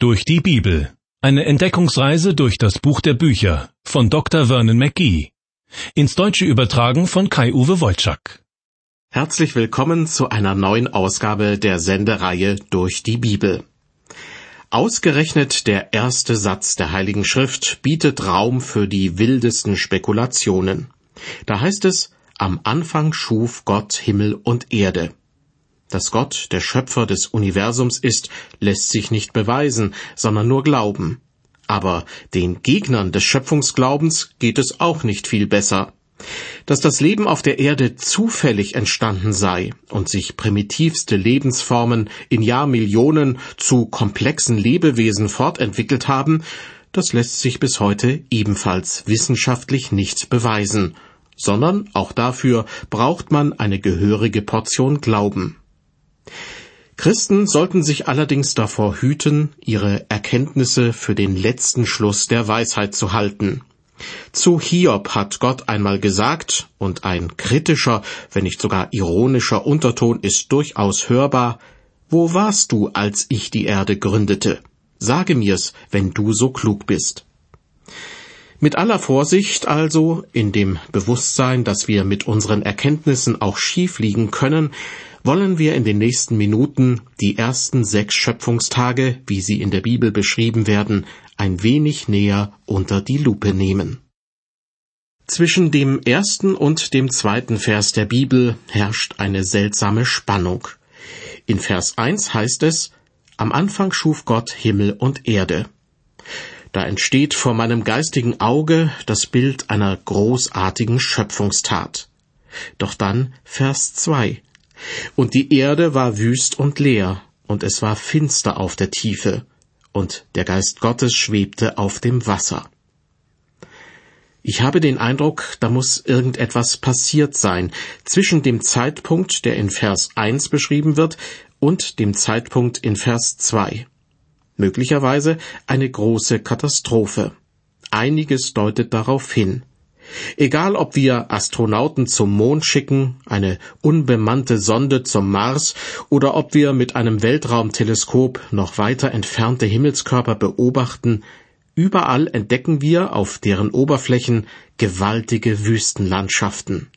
Durch die Bibel. Eine Entdeckungsreise durch das Buch der Bücher von Dr. Vernon McGee. Ins Deutsche übertragen von Kai-Uwe Wolczak. Herzlich willkommen zu einer neuen Ausgabe der Sendereihe Durch die Bibel. Ausgerechnet der erste Satz der Heiligen Schrift bietet Raum für die wildesten Spekulationen. Da heißt es, am Anfang schuf Gott Himmel und Erde. Dass Gott der Schöpfer des Universums ist, lässt sich nicht beweisen, sondern nur glauben. Aber den Gegnern des Schöpfungsglaubens geht es auch nicht viel besser. Dass das Leben auf der Erde zufällig entstanden sei und sich primitivste Lebensformen in Jahrmillionen zu komplexen Lebewesen fortentwickelt haben, das lässt sich bis heute ebenfalls wissenschaftlich nicht beweisen, sondern auch dafür braucht man eine gehörige Portion Glauben. Christen sollten sich allerdings davor hüten, ihre Erkenntnisse für den letzten Schluss der Weisheit zu halten. Zu Hiob hat Gott einmal gesagt, und ein kritischer, wenn nicht sogar ironischer Unterton ist durchaus hörbar, Wo warst du, als ich die Erde gründete? Sage mir's, wenn du so klug bist. Mit aller Vorsicht also, in dem Bewusstsein, dass wir mit unseren Erkenntnissen auch schief liegen können, wollen wir in den nächsten Minuten die ersten sechs Schöpfungstage, wie sie in der Bibel beschrieben werden, ein wenig näher unter die Lupe nehmen. Zwischen dem ersten und dem zweiten Vers der Bibel herrscht eine seltsame Spannung. In Vers 1 heißt es, Am Anfang schuf Gott Himmel und Erde. Da entsteht vor meinem geistigen Auge das Bild einer großartigen Schöpfungstat. Doch dann Vers 2. Und die Erde war wüst und leer, und es war finster auf der Tiefe, und der Geist Gottes schwebte auf dem Wasser. Ich habe den Eindruck, da muss irgendetwas passiert sein zwischen dem Zeitpunkt, der in Vers 1 beschrieben wird, und dem Zeitpunkt in Vers 2. Möglicherweise eine große Katastrophe. Einiges deutet darauf hin. Egal ob wir Astronauten zum Mond schicken, eine unbemannte Sonde zum Mars oder ob wir mit einem Weltraumteleskop noch weiter entfernte Himmelskörper beobachten, überall entdecken wir auf deren Oberflächen gewaltige Wüstenlandschaften.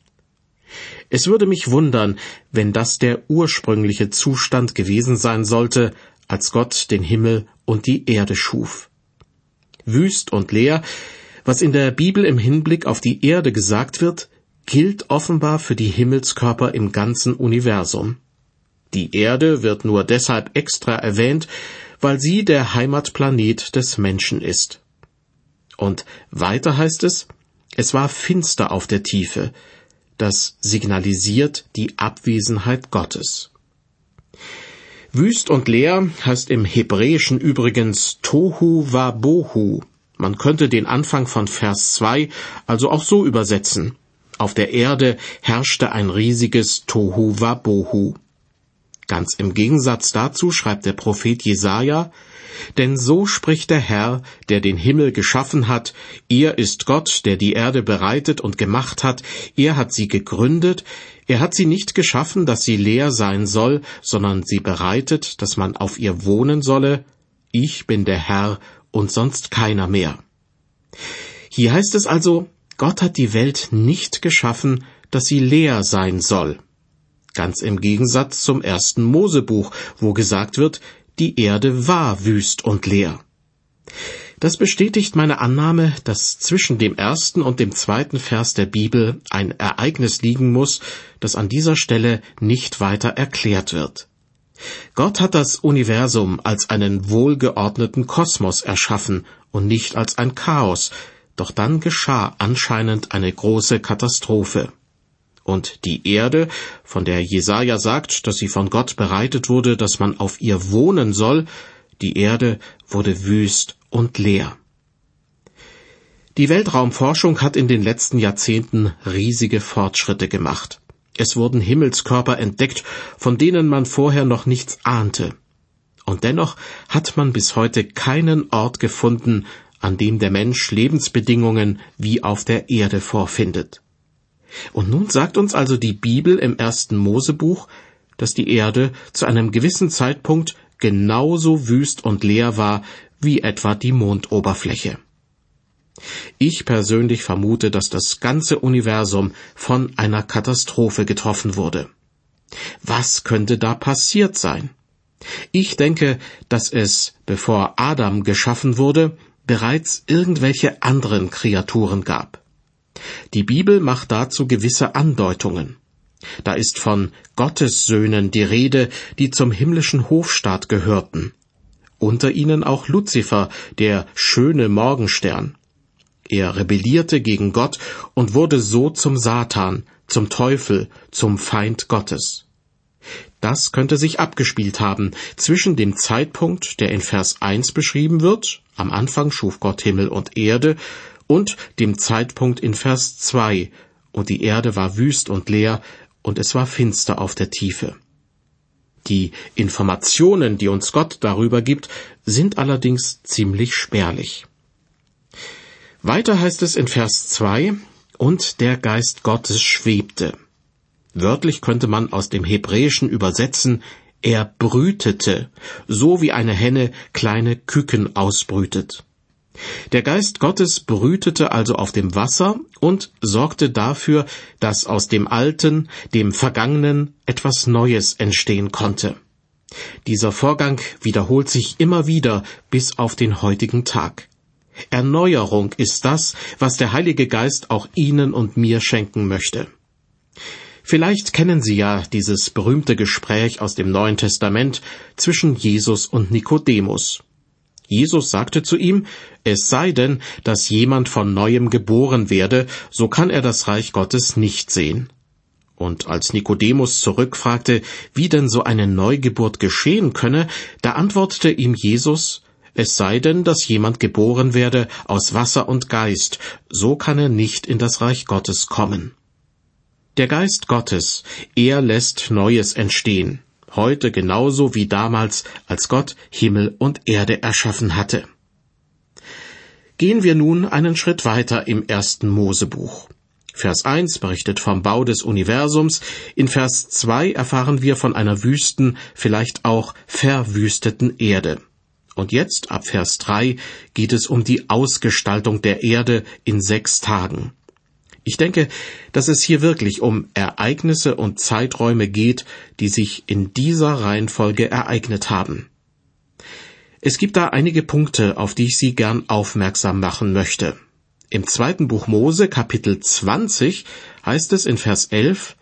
Es würde mich wundern, wenn das der ursprüngliche Zustand gewesen sein sollte, als Gott den Himmel und die Erde schuf. Wüst und leer was in der Bibel im Hinblick auf die Erde gesagt wird, gilt offenbar für die Himmelskörper im ganzen Universum. Die Erde wird nur deshalb extra erwähnt, weil sie der Heimatplanet des Menschen ist. Und weiter heißt es, es war finster auf der Tiefe, das signalisiert die Abwesenheit Gottes. Wüst und leer heißt im Hebräischen übrigens Tohu Wabohu, man könnte den Anfang von Vers 2 also auch so übersetzen. Auf der Erde herrschte ein riesiges Tohu Wabohu. Ganz im Gegensatz dazu schreibt der Prophet Jesaja, denn so spricht der Herr, der den Himmel geschaffen hat, er ist Gott, der die Erde bereitet und gemacht hat, er hat sie gegründet, er hat sie nicht geschaffen, dass sie leer sein soll, sondern sie bereitet, dass man auf ihr wohnen solle. Ich bin der Herr und sonst keiner mehr. Hier heißt es also, Gott hat die Welt nicht geschaffen, dass sie leer sein soll. Ganz im Gegensatz zum ersten Mosebuch, wo gesagt wird, die Erde war wüst und leer. Das bestätigt meine Annahme, dass zwischen dem ersten und dem zweiten Vers der Bibel ein Ereignis liegen muss, das an dieser Stelle nicht weiter erklärt wird. Gott hat das Universum als einen wohlgeordneten Kosmos erschaffen und nicht als ein Chaos, doch dann geschah anscheinend eine große Katastrophe. Und die Erde, von der Jesaja sagt, dass sie von Gott bereitet wurde, dass man auf ihr wohnen soll, die Erde wurde wüst und leer. Die Weltraumforschung hat in den letzten Jahrzehnten riesige Fortschritte gemacht. Es wurden Himmelskörper entdeckt, von denen man vorher noch nichts ahnte. Und dennoch hat man bis heute keinen Ort gefunden, an dem der Mensch Lebensbedingungen wie auf der Erde vorfindet. Und nun sagt uns also die Bibel im ersten Mosebuch, dass die Erde zu einem gewissen Zeitpunkt genauso wüst und leer war wie etwa die Mondoberfläche. Ich persönlich vermute, dass das ganze Universum von einer Katastrophe getroffen wurde. Was könnte da passiert sein? Ich denke, dass es, bevor Adam geschaffen wurde, bereits irgendwelche anderen Kreaturen gab. Die Bibel macht dazu gewisse Andeutungen. Da ist von Gottessöhnen die Rede, die zum himmlischen Hofstaat gehörten. Unter ihnen auch Luzifer, der schöne Morgenstern. Er rebellierte gegen Gott und wurde so zum Satan, zum Teufel, zum Feind Gottes. Das könnte sich abgespielt haben zwischen dem Zeitpunkt, der in Vers 1 beschrieben wird, am Anfang schuf Gott Himmel und Erde, und dem Zeitpunkt in Vers 2, und die Erde war wüst und leer, und es war finster auf der Tiefe. Die Informationen, die uns Gott darüber gibt, sind allerdings ziemlich spärlich. Weiter heißt es in Vers 2, und der Geist Gottes schwebte. Wörtlich könnte man aus dem Hebräischen übersetzen, er brütete, so wie eine Henne kleine Küken ausbrütet. Der Geist Gottes brütete also auf dem Wasser und sorgte dafür, dass aus dem Alten, dem Vergangenen etwas Neues entstehen konnte. Dieser Vorgang wiederholt sich immer wieder bis auf den heutigen Tag. Erneuerung ist das, was der Heilige Geist auch Ihnen und mir schenken möchte. Vielleicht kennen Sie ja dieses berühmte Gespräch aus dem Neuen Testament zwischen Jesus und Nikodemus. Jesus sagte zu ihm, es sei denn, dass jemand von neuem geboren werde, so kann er das Reich Gottes nicht sehen. Und als Nikodemus zurückfragte, wie denn so eine Neugeburt geschehen könne, da antwortete ihm Jesus, es sei denn, dass jemand geboren werde aus Wasser und Geist, so kann er nicht in das Reich Gottes kommen. Der Geist Gottes, er lässt Neues entstehen, heute genauso wie damals, als Gott Himmel und Erde erschaffen hatte. Gehen wir nun einen Schritt weiter im ersten Mosebuch. Vers 1 berichtet vom Bau des Universums, in Vers 2 erfahren wir von einer wüsten, vielleicht auch verwüsteten Erde. Und jetzt, ab Vers 3, geht es um die Ausgestaltung der Erde in sechs Tagen. Ich denke, dass es hier wirklich um Ereignisse und Zeiträume geht, die sich in dieser Reihenfolge ereignet haben. Es gibt da einige Punkte, auf die ich Sie gern aufmerksam machen möchte. Im zweiten Buch Mose, Kapitel 20, heißt es in Vers 11,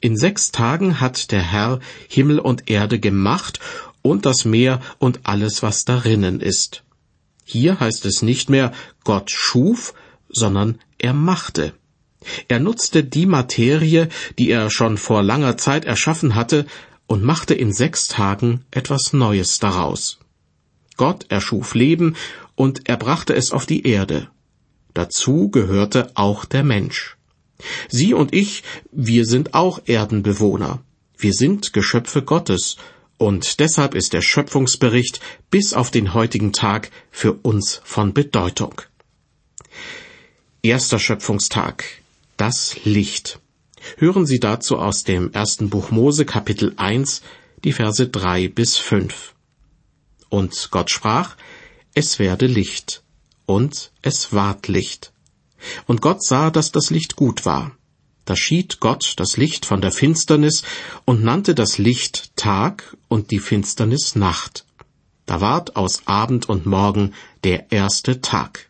In sechs Tagen hat der Herr Himmel und Erde gemacht und das Meer und alles, was darinnen ist. Hier heißt es nicht mehr Gott schuf, sondern er machte. Er nutzte die Materie, die er schon vor langer Zeit erschaffen hatte, und machte in sechs Tagen etwas Neues daraus. Gott erschuf Leben und er brachte es auf die Erde. Dazu gehörte auch der Mensch. Sie und ich, wir sind auch Erdenbewohner. Wir sind Geschöpfe Gottes, und deshalb ist der Schöpfungsbericht bis auf den heutigen Tag für uns von Bedeutung. Erster Schöpfungstag das Licht. Hören Sie dazu aus dem ersten Buch Mose Kapitel 1 die Verse 3 bis 5. Und Gott sprach, es werde Licht. Und es ward Licht. Und Gott sah, dass das Licht gut war. Da schied Gott das Licht von der Finsternis und nannte das Licht Tag und die Finsternis Nacht. Da ward aus Abend und Morgen der erste Tag.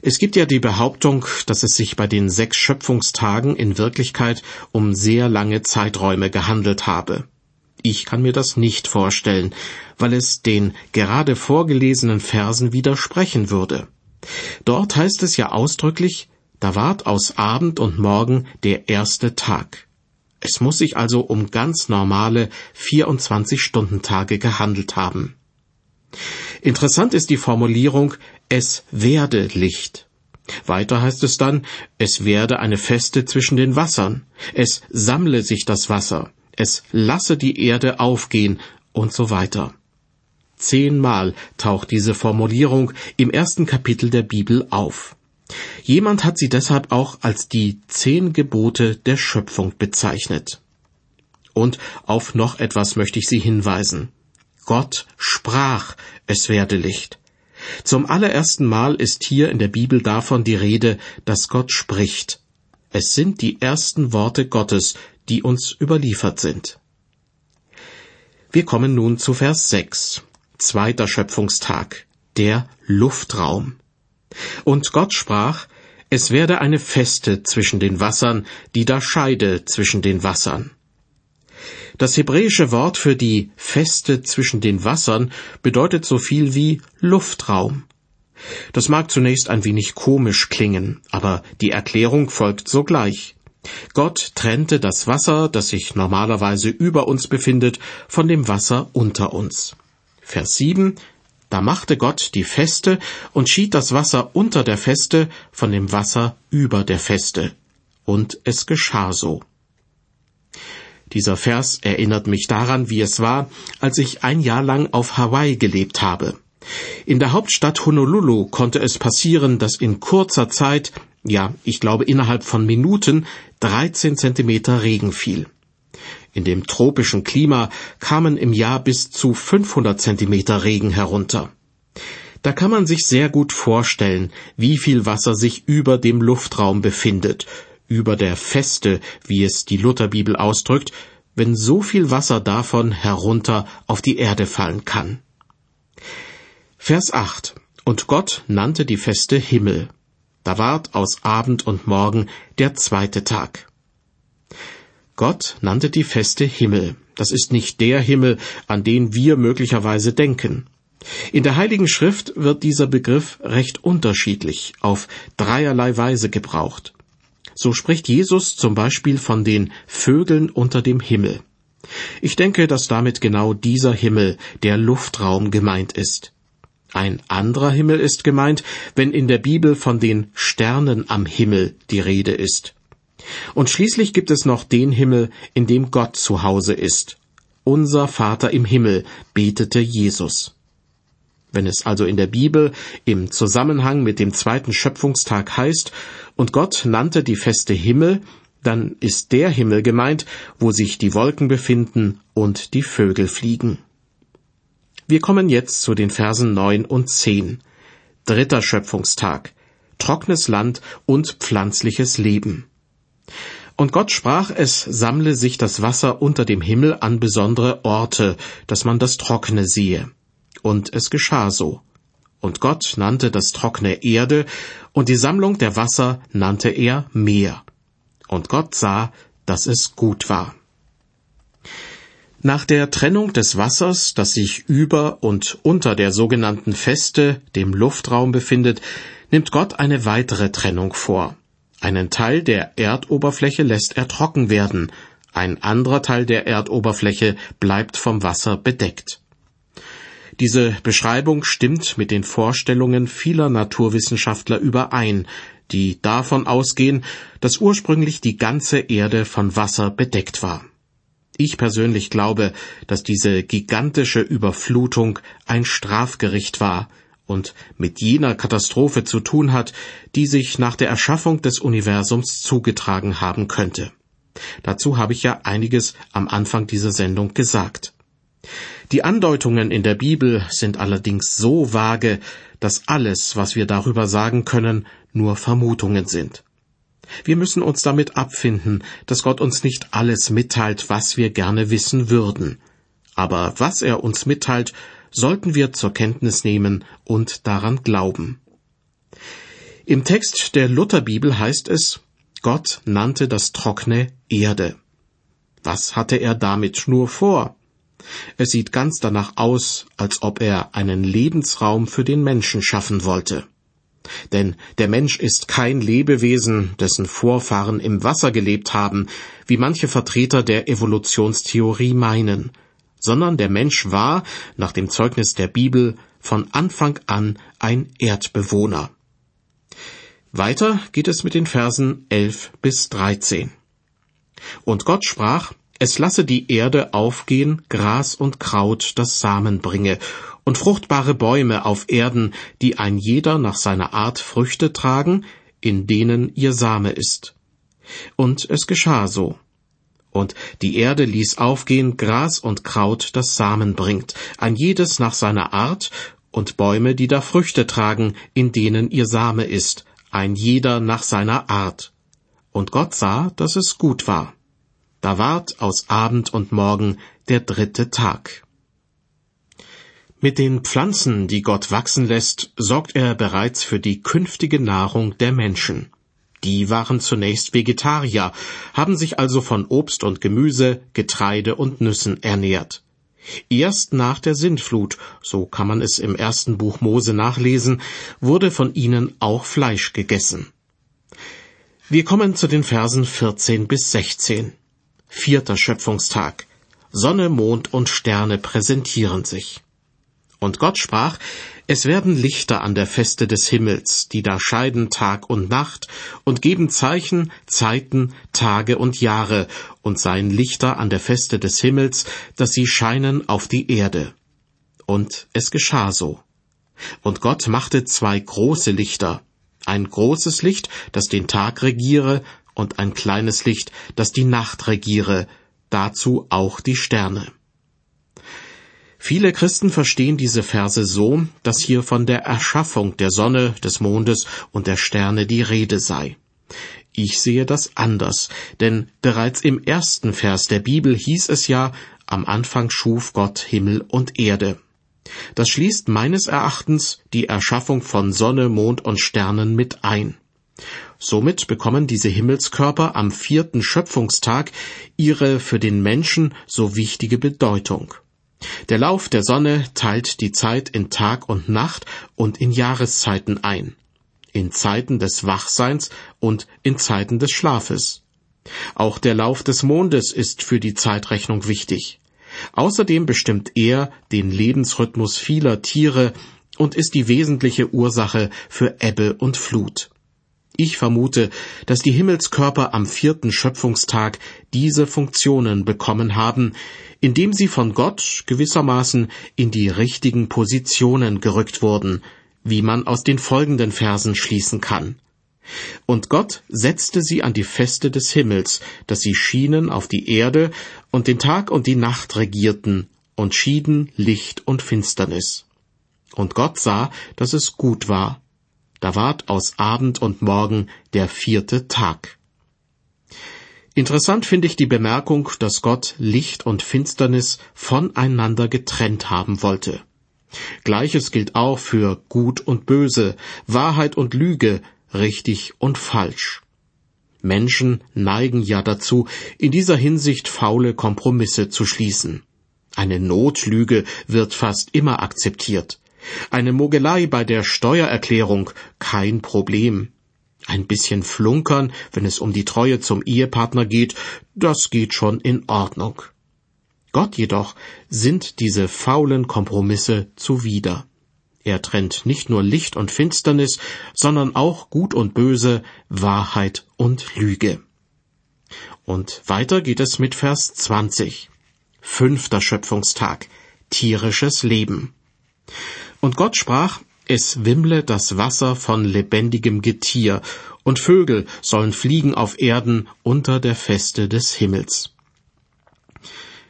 Es gibt ja die Behauptung, dass es sich bei den sechs Schöpfungstagen in Wirklichkeit um sehr lange Zeiträume gehandelt habe. Ich kann mir das nicht vorstellen, weil es den gerade vorgelesenen Versen widersprechen würde. Dort heißt es ja ausdrücklich, da ward aus Abend und Morgen der erste Tag. Es muss sich also um ganz normale 24-Stunden-Tage gehandelt haben. Interessant ist die Formulierung es werde Licht. Weiter heißt es dann, es werde eine Feste zwischen den Wassern, es sammle sich das Wasser, es lasse die Erde aufgehen und so weiter. Zehnmal taucht diese Formulierung im ersten Kapitel der Bibel auf. Jemand hat sie deshalb auch als die zehn Gebote der Schöpfung bezeichnet. Und auf noch etwas möchte ich Sie hinweisen. Gott sprach, es werde Licht. Zum allerersten Mal ist hier in der Bibel davon die Rede, dass Gott spricht. Es sind die ersten Worte Gottes, die uns überliefert sind. Wir kommen nun zu Vers 6. Zweiter Schöpfungstag. Der Luftraum. Und Gott sprach, es werde eine Feste zwischen den Wassern, die da scheide zwischen den Wassern. Das hebräische Wort für die Feste zwischen den Wassern bedeutet so viel wie Luftraum. Das mag zunächst ein wenig komisch klingen, aber die Erklärung folgt sogleich. Gott trennte das Wasser, das sich normalerweise über uns befindet, von dem Wasser unter uns. Vers 7 Da machte Gott die Feste und schied das Wasser unter der Feste von dem Wasser über der Feste. Und es geschah so. Dieser Vers erinnert mich daran, wie es war, als ich ein Jahr lang auf Hawaii gelebt habe. In der Hauptstadt Honolulu konnte es passieren, dass in kurzer Zeit, ja, ich glaube innerhalb von Minuten, 13 Zentimeter Regen fiel. In dem tropischen Klima kamen im Jahr bis zu 500 Zentimeter Regen herunter. Da kann man sich sehr gut vorstellen, wie viel Wasser sich über dem Luftraum befindet, über der Feste, wie es die Lutherbibel ausdrückt, wenn so viel Wasser davon herunter auf die Erde fallen kann. Vers 8. Und Gott nannte die Feste Himmel. Da ward aus Abend und Morgen der zweite Tag. Gott nannte die Feste Himmel. Das ist nicht der Himmel, an den wir möglicherweise denken. In der Heiligen Schrift wird dieser Begriff recht unterschiedlich auf dreierlei Weise gebraucht. So spricht Jesus zum Beispiel von den Vögeln unter dem Himmel. Ich denke, dass damit genau dieser Himmel, der Luftraum, gemeint ist. Ein anderer Himmel ist gemeint, wenn in der Bibel von den Sternen am Himmel die Rede ist. Und schließlich gibt es noch den Himmel, in dem Gott zu Hause ist. Unser Vater im Himmel betete Jesus. Wenn es also in der Bibel im Zusammenhang mit dem zweiten Schöpfungstag heißt, und Gott nannte die Feste Himmel, dann ist der Himmel gemeint, wo sich die Wolken befinden und die Vögel fliegen. Wir kommen jetzt zu den Versen neun und zehn. Dritter Schöpfungstag. Trockenes Land und pflanzliches Leben. Und Gott sprach, es sammle sich das Wasser unter dem Himmel an besondere Orte, dass man das Trockene siehe. Und es geschah so. Und Gott nannte das Trockene Erde, und die Sammlung der Wasser nannte er Meer. Und Gott sah, dass es gut war. Nach der Trennung des Wassers, das sich über und unter der sogenannten Feste, dem Luftraum befindet, nimmt Gott eine weitere Trennung vor. Einen Teil der Erdoberfläche lässt er trocken werden, ein anderer Teil der Erdoberfläche bleibt vom Wasser bedeckt. Diese Beschreibung stimmt mit den Vorstellungen vieler Naturwissenschaftler überein, die davon ausgehen, dass ursprünglich die ganze Erde von Wasser bedeckt war. Ich persönlich glaube, dass diese gigantische Überflutung ein Strafgericht war und mit jener Katastrophe zu tun hat, die sich nach der Erschaffung des Universums zugetragen haben könnte. Dazu habe ich ja einiges am Anfang dieser Sendung gesagt. Die Andeutungen in der Bibel sind allerdings so vage, dass alles, was wir darüber sagen können, nur Vermutungen sind. Wir müssen uns damit abfinden, dass Gott uns nicht alles mitteilt, was wir gerne wissen würden. Aber was er uns mitteilt, sollten wir zur Kenntnis nehmen und daran glauben. Im Text der Lutherbibel heißt es, Gott nannte das Trockene Erde. Was hatte er damit nur vor? Es sieht ganz danach aus, als ob er einen Lebensraum für den Menschen schaffen wollte. Denn der Mensch ist kein Lebewesen, dessen Vorfahren im Wasser gelebt haben, wie manche Vertreter der Evolutionstheorie meinen, sondern der Mensch war, nach dem Zeugnis der Bibel, von Anfang an ein Erdbewohner. Weiter geht es mit den Versen 11 bis 13. Und Gott sprach, es lasse die Erde aufgehen, Gras und Kraut, das Samen bringe, und fruchtbare Bäume auf Erden, die ein jeder nach seiner Art Früchte tragen, in denen ihr Same ist. Und es geschah so. Und die Erde ließ aufgehen Gras und Kraut, das Samen bringt, ein jedes nach seiner Art, und Bäume, die da Früchte tragen, in denen ihr Same ist, ein jeder nach seiner Art. Und Gott sah, dass es gut war. Da ward aus Abend und Morgen der dritte Tag. Mit den Pflanzen, die Gott wachsen lässt, sorgt er bereits für die künftige Nahrung der Menschen. Die waren zunächst Vegetarier, haben sich also von Obst und Gemüse, Getreide und Nüssen ernährt. Erst nach der Sintflut, so kann man es im ersten Buch Mose nachlesen, wurde von ihnen auch Fleisch gegessen. Wir kommen zu den Versen 14 bis 16. Vierter Schöpfungstag. Sonne, Mond und Sterne präsentieren sich. Und Gott sprach, es werden Lichter an der Feste des Himmels, die da scheiden Tag und Nacht und geben Zeichen, Zeiten, Tage und Jahre und seien Lichter an der Feste des Himmels, dass sie scheinen auf die Erde. Und es geschah so. Und Gott machte zwei große Lichter, ein großes Licht, das den Tag regiere, und ein kleines Licht, das die Nacht regiere, dazu auch die Sterne. Viele Christen verstehen diese Verse so, dass hier von der Erschaffung der Sonne, des Mondes und der Sterne die Rede sei. Ich sehe das anders, denn bereits im ersten Vers der Bibel hieß es ja, am Anfang schuf Gott Himmel und Erde. Das schließt meines Erachtens die Erschaffung von Sonne, Mond und Sternen mit ein. Somit bekommen diese Himmelskörper am vierten Schöpfungstag ihre für den Menschen so wichtige Bedeutung. Der Lauf der Sonne teilt die Zeit in Tag und Nacht und in Jahreszeiten ein, in Zeiten des Wachseins und in Zeiten des Schlafes. Auch der Lauf des Mondes ist für die Zeitrechnung wichtig. Außerdem bestimmt er den Lebensrhythmus vieler Tiere und ist die wesentliche Ursache für Ebbe und Flut. Ich vermute, dass die Himmelskörper am vierten Schöpfungstag diese Funktionen bekommen haben, indem sie von Gott gewissermaßen in die richtigen Positionen gerückt wurden, wie man aus den folgenden Versen schließen kann. Und Gott setzte sie an die Feste des Himmels, dass sie schienen auf die Erde und den Tag und die Nacht regierten und schieden Licht und Finsternis. Und Gott sah, dass es gut war da ward aus Abend und Morgen der vierte Tag. Interessant finde ich die Bemerkung, dass Gott Licht und Finsternis voneinander getrennt haben wollte. Gleiches gilt auch für Gut und Böse, Wahrheit und Lüge, richtig und falsch. Menschen neigen ja dazu, in dieser Hinsicht faule Kompromisse zu schließen. Eine Notlüge wird fast immer akzeptiert. Eine Mogelei bei der Steuererklärung kein Problem. Ein bisschen flunkern, wenn es um die Treue zum Ehepartner geht, das geht schon in Ordnung. Gott jedoch sind diese faulen Kompromisse zuwider. Er trennt nicht nur Licht und Finsternis, sondern auch Gut und Böse, Wahrheit und Lüge. Und weiter geht es mit Vers 20. Fünfter Schöpfungstag. Tierisches Leben. Und Gott sprach, es wimmle das Wasser von lebendigem Getier, und Vögel sollen fliegen auf Erden unter der Feste des Himmels.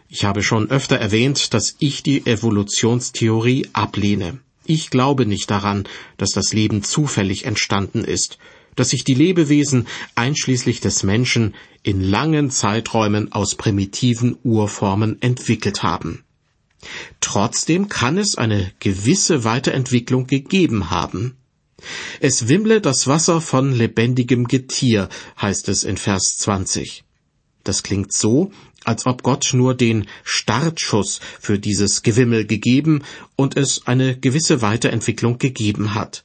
Ich habe schon öfter erwähnt, dass ich die Evolutionstheorie ablehne. Ich glaube nicht daran, dass das Leben zufällig entstanden ist, dass sich die Lebewesen einschließlich des Menschen in langen Zeiträumen aus primitiven Urformen entwickelt haben. Trotzdem kann es eine gewisse Weiterentwicklung gegeben haben. Es wimmle das Wasser von lebendigem Getier, heißt es in Vers 20. Das klingt so, als ob Gott nur den Startschuss für dieses Gewimmel gegeben und es eine gewisse Weiterentwicklung gegeben hat.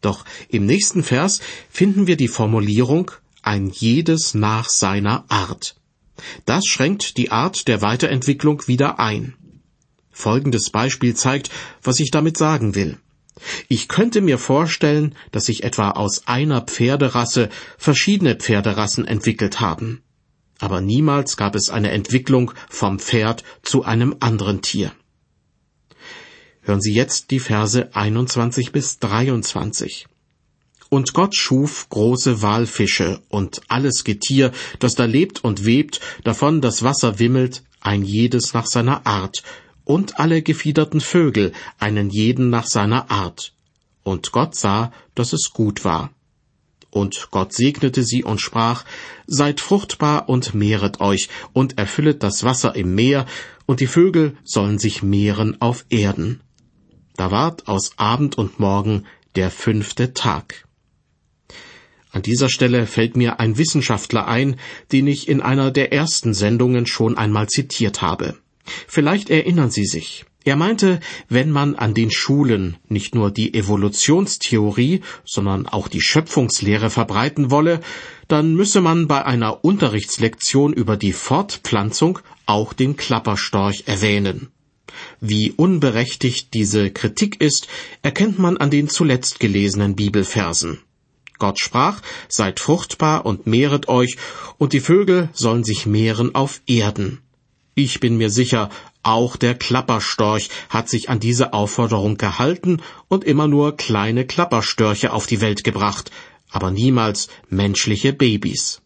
Doch im nächsten Vers finden wir die Formulierung ein jedes nach seiner Art. Das schränkt die Art der Weiterentwicklung wieder ein. Folgendes Beispiel zeigt, was ich damit sagen will. Ich könnte mir vorstellen, dass sich etwa aus einer Pferderasse verschiedene Pferderassen entwickelt haben. Aber niemals gab es eine Entwicklung vom Pferd zu einem anderen Tier. Hören Sie jetzt die Verse 21 bis 23. Und Gott schuf große Walfische und alles Getier, das da lebt und webt, davon das Wasser wimmelt, ein jedes nach seiner Art, und alle gefiederten Vögel, einen jeden nach seiner Art. Und Gott sah, dass es gut war. Und Gott segnete sie und sprach, Seid fruchtbar und mehret euch, und erfüllet das Wasser im Meer, und die Vögel sollen sich mehren auf Erden. Da ward aus Abend und Morgen der fünfte Tag. An dieser Stelle fällt mir ein Wissenschaftler ein, den ich in einer der ersten Sendungen schon einmal zitiert habe. Vielleicht erinnern Sie sich. Er meinte, wenn man an den Schulen nicht nur die Evolutionstheorie, sondern auch die Schöpfungslehre verbreiten wolle, dann müsse man bei einer Unterrichtslektion über die Fortpflanzung auch den Klapperstorch erwähnen. Wie unberechtigt diese Kritik ist, erkennt man an den zuletzt gelesenen Bibelversen. Gott sprach, Seid fruchtbar und mehret euch, und die Vögel sollen sich mehren auf Erden. Ich bin mir sicher, auch der Klapperstorch hat sich an diese Aufforderung gehalten und immer nur kleine Klapperstörche auf die Welt gebracht, aber niemals menschliche Babys.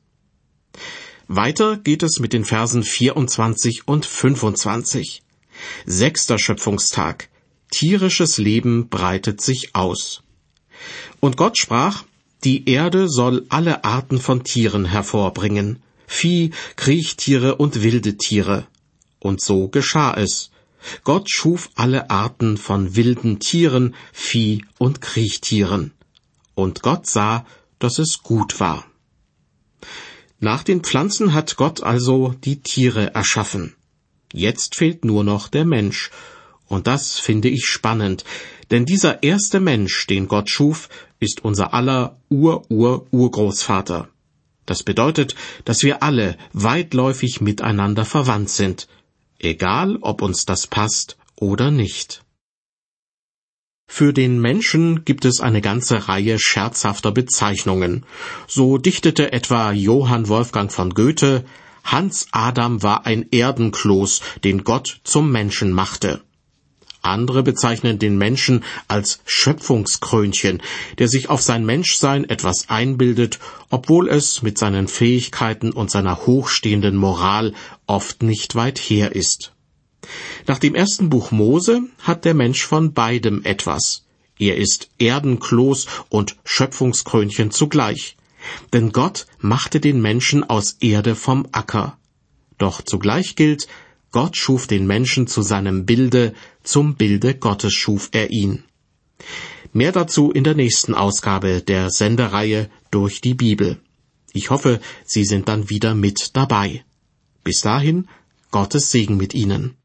Weiter geht es mit den Versen 24 und 25. Sechster Schöpfungstag. Tierisches Leben breitet sich aus. Und Gott sprach, die Erde soll alle Arten von Tieren hervorbringen, Vieh, Kriechtiere und wilde Tiere. Und so geschah es. Gott schuf alle Arten von wilden Tieren, Vieh und Kriechtieren. Und Gott sah, dass es gut war. Nach den Pflanzen hat Gott also die Tiere erschaffen. Jetzt fehlt nur noch der Mensch. Und das finde ich spannend, denn dieser erste Mensch, den Gott schuf, ist unser aller Ur-Ur-Urgroßvater. Das bedeutet, dass wir alle weitläufig miteinander verwandt sind, egal ob uns das passt oder nicht. Für den Menschen gibt es eine ganze Reihe scherzhafter Bezeichnungen. So dichtete etwa Johann Wolfgang von Goethe Hans Adam war ein Erdenkloß, den Gott zum Menschen machte. Andere bezeichnen den Menschen als Schöpfungskrönchen, der sich auf sein Menschsein etwas einbildet, obwohl es mit seinen Fähigkeiten und seiner hochstehenden Moral oft nicht weit her ist. Nach dem ersten Buch Mose hat der Mensch von beidem etwas. Er ist Erdenkloß und Schöpfungskrönchen zugleich. Denn Gott machte den Menschen aus Erde vom Acker. Doch zugleich gilt, Gott schuf den Menschen zu seinem Bilde, zum Bilde Gottes schuf er ihn. Mehr dazu in der nächsten Ausgabe der Sendereihe durch die Bibel. Ich hoffe, Sie sind dann wieder mit dabei. Bis dahin, Gottes Segen mit Ihnen.